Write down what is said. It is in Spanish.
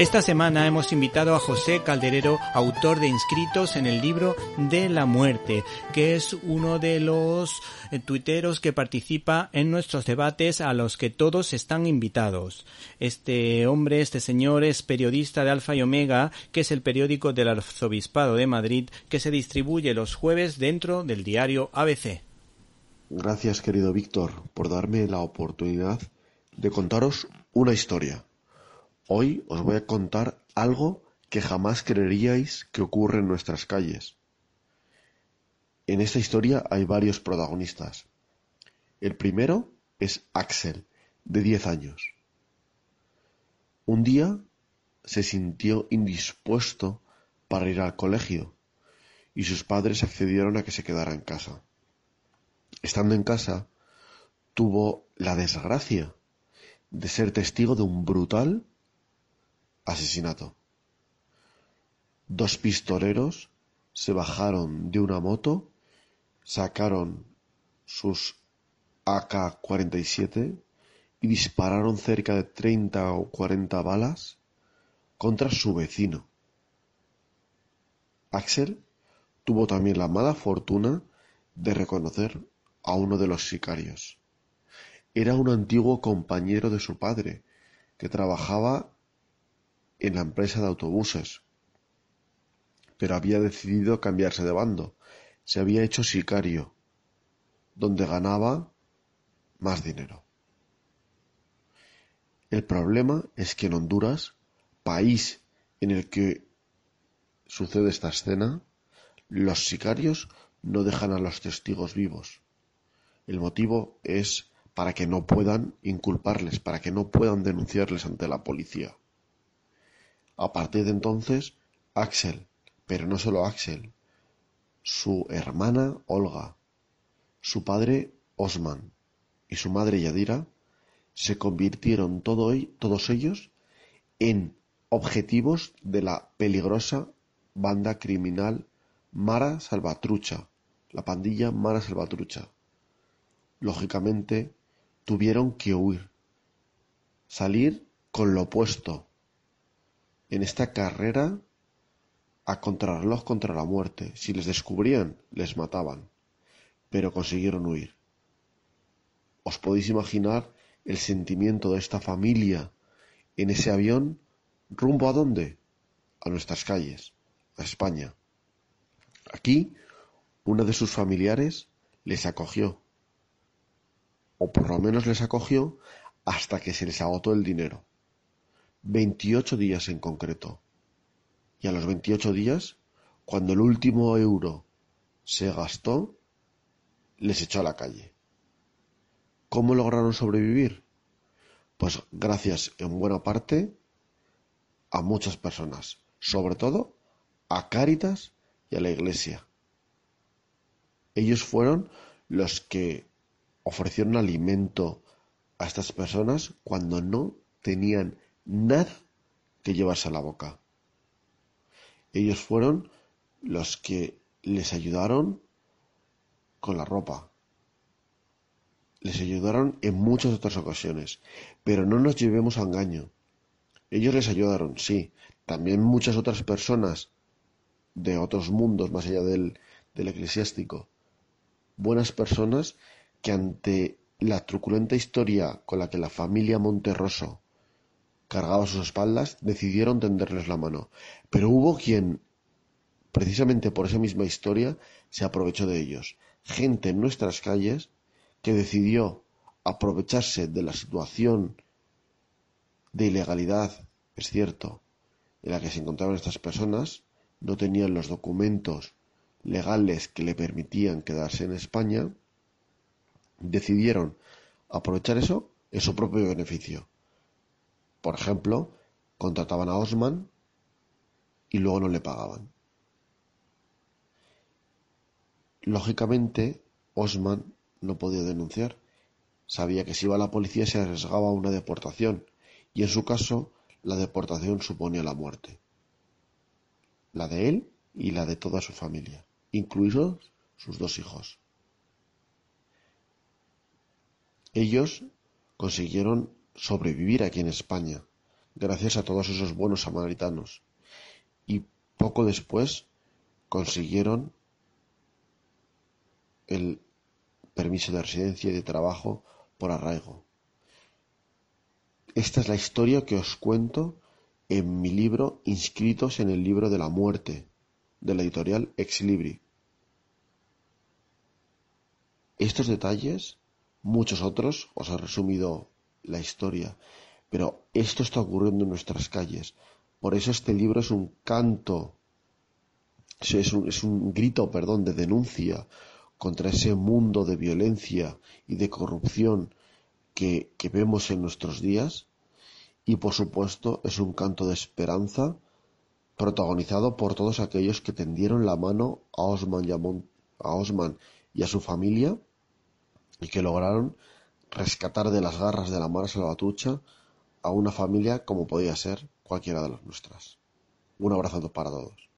Esta semana hemos invitado a José Calderero, autor de Inscritos en el libro de la muerte, que es uno de los eh, tuiteros que participa en nuestros debates a los que todos están invitados. Este hombre, este señor, es periodista de Alfa y Omega, que es el periódico del Arzobispado de Madrid, que se distribuye los jueves dentro del diario ABC. Gracias, querido Víctor, por darme la oportunidad de contaros una historia. Hoy os voy a contar algo que jamás creeríais que ocurre en nuestras calles. En esta historia hay varios protagonistas. El primero es Axel, de 10 años. Un día se sintió indispuesto para ir al colegio y sus padres accedieron a que se quedara en casa. Estando en casa, tuvo la desgracia de ser testigo de un brutal Asesinato: Dos pistoleros se bajaron de una moto, sacaron sus AK-47 y dispararon cerca de treinta o cuarenta balas contra su vecino. Axel tuvo también la mala fortuna de reconocer a uno de los sicarios. Era un antiguo compañero de su padre, que trabajaba en la empresa de autobuses, pero había decidido cambiarse de bando. Se había hecho sicario, donde ganaba más dinero. El problema es que en Honduras, país en el que sucede esta escena, los sicarios no dejan a los testigos vivos. El motivo es para que no puedan inculparles, para que no puedan denunciarles ante la policía. A partir de entonces, Axel, pero no solo Axel, su hermana Olga, su padre Osman y su madre Yadira se convirtieron todos ellos en objetivos de la peligrosa banda criminal Mara Salvatrucha, la pandilla Mara Salvatrucha. Lógicamente, tuvieron que huir, salir con lo opuesto, en esta carrera a contrarreloj contra la muerte. Si les descubrían, les mataban, pero consiguieron huir. ¿Os podéis imaginar el sentimiento de esta familia en ese avión rumbo a dónde? A nuestras calles, a España. Aquí, una de sus familiares les acogió, o por lo menos les acogió hasta que se les agotó el dinero veintiocho días en concreto. Y a los veintiocho días, cuando el último euro se gastó, les echó a la calle. ¿Cómo lograron sobrevivir? Pues gracias en buena parte a muchas personas, sobre todo a Cáritas y a la Iglesia. Ellos fueron los que ofrecieron alimento a estas personas cuando no tenían nada que llevarse a la boca. Ellos fueron los que les ayudaron con la ropa. Les ayudaron en muchas otras ocasiones, pero no nos llevemos a engaño. Ellos les ayudaron, sí. También muchas otras personas de otros mundos más allá del, del eclesiástico. Buenas personas que ante la truculenta historia con la que la familia Monterroso cargaba sus espaldas, decidieron tenderles la mano. Pero hubo quien, precisamente por esa misma historia, se aprovechó de ellos. Gente en nuestras calles que decidió aprovecharse de la situación de ilegalidad, es cierto, en la que se encontraban estas personas, no tenían los documentos legales que le permitían quedarse en España, decidieron aprovechar eso en su propio beneficio. Por ejemplo, contrataban a Osman y luego no le pagaban. Lógicamente, Osman no podía denunciar. Sabía que si iba a la policía se arriesgaba a una deportación, y en su caso, la deportación suponía la muerte. La de él y la de toda su familia, incluidos sus dos hijos. Ellos consiguieron sobrevivir aquí en España, gracias a todos esos buenos samaritanos. Y poco después consiguieron el permiso de residencia y de trabajo por arraigo. Esta es la historia que os cuento en mi libro Inscritos en el libro de la muerte, de la editorial Ex Libri. Estos detalles, muchos otros, os he resumido la historia, pero esto está ocurriendo en nuestras calles. Por eso este libro es un canto, es un, es un grito, perdón, de denuncia contra ese mundo de violencia y de corrupción que, vemos en nuestros días y por supuesto es un canto de esperanza protagonizado por todos aquellos que tendieron la mano a Osman y a, Osman y a su familia y que lograron rescatar de las garras de la mara salvatrucha a una familia como podía ser cualquiera de las nuestras. Un abrazo para todos.